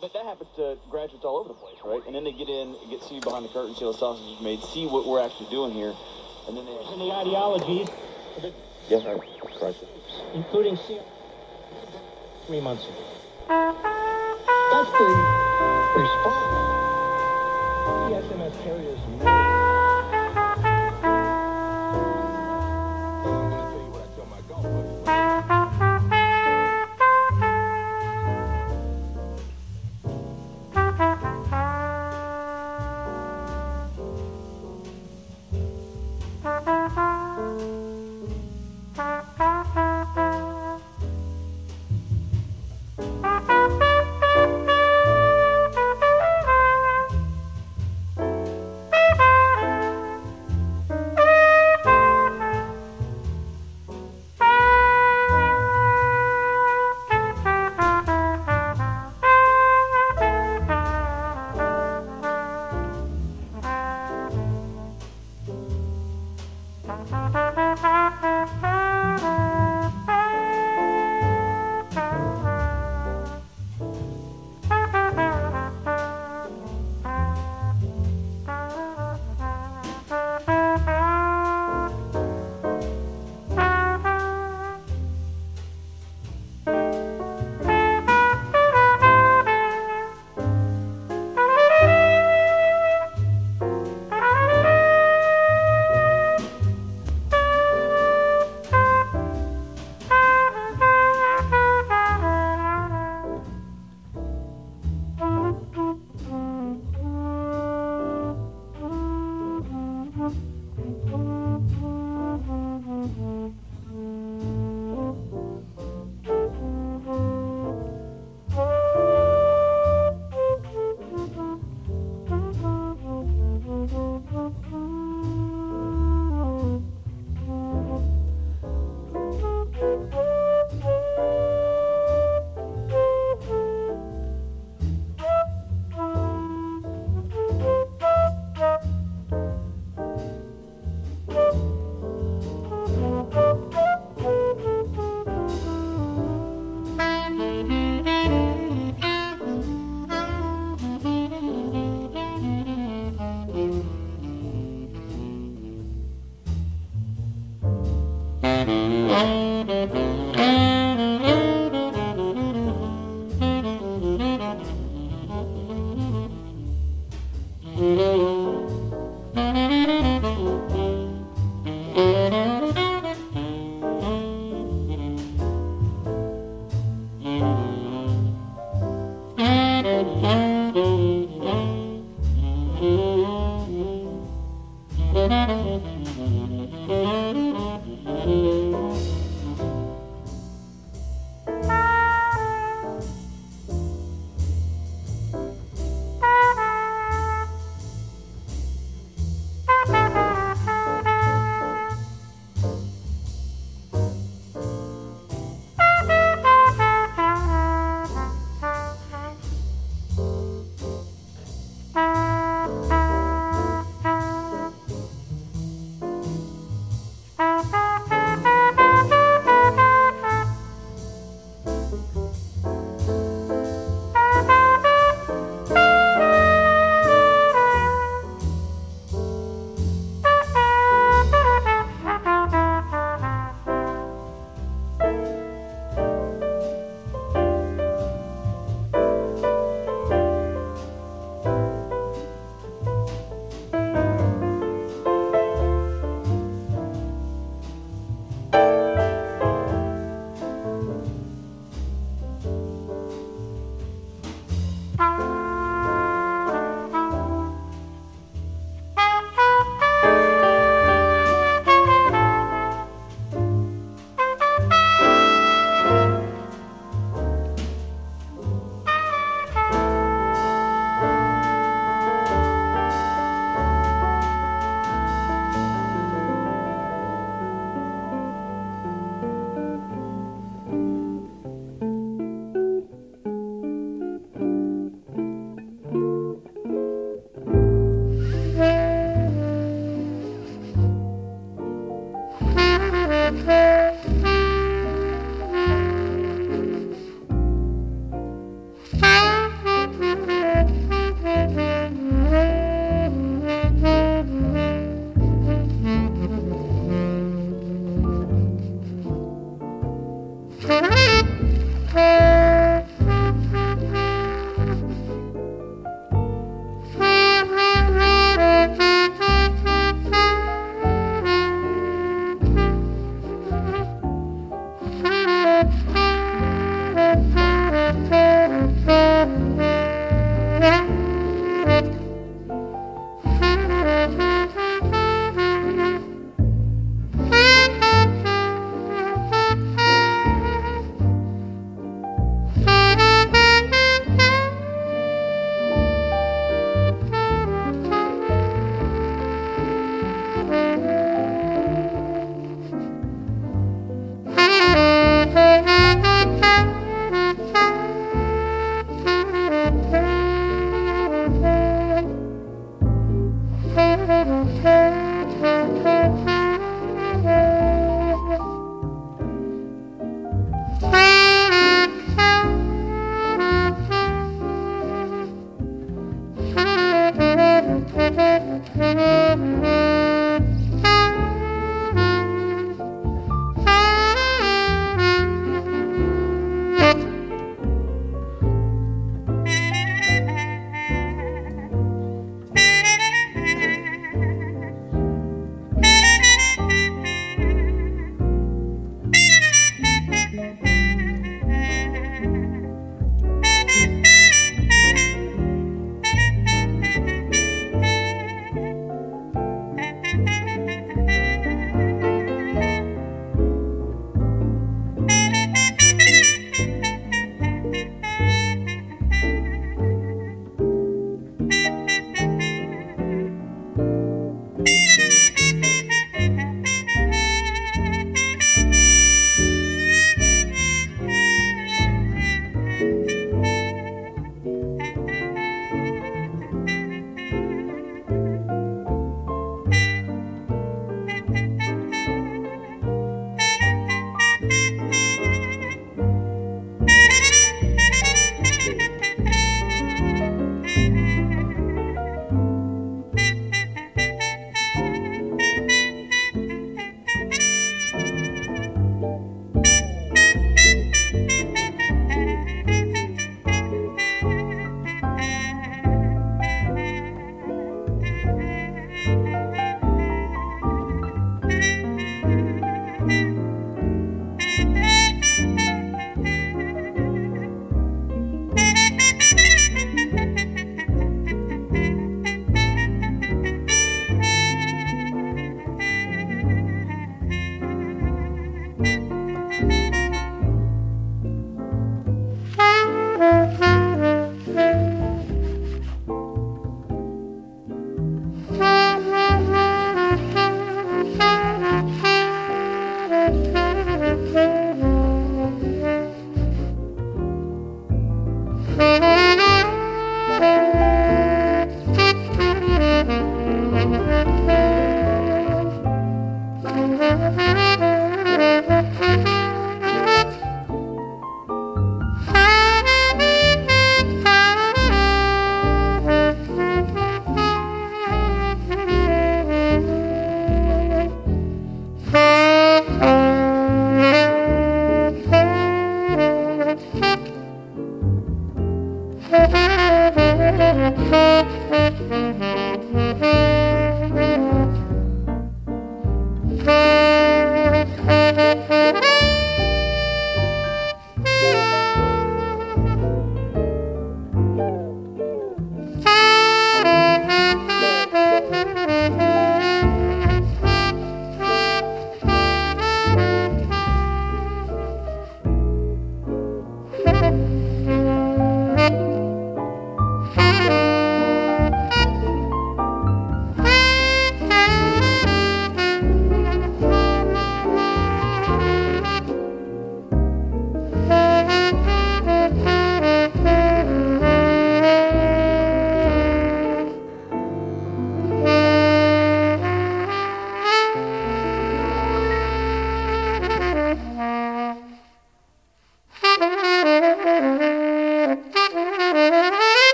But that happens to graduates all over the place, right? And then they get in, get see behind the curtain, see how the sausage is made, see what we're actually doing here, and then they. And the ideologies, Yes, sir. Christ. including C- three months ago. That's the response. The SMS carriers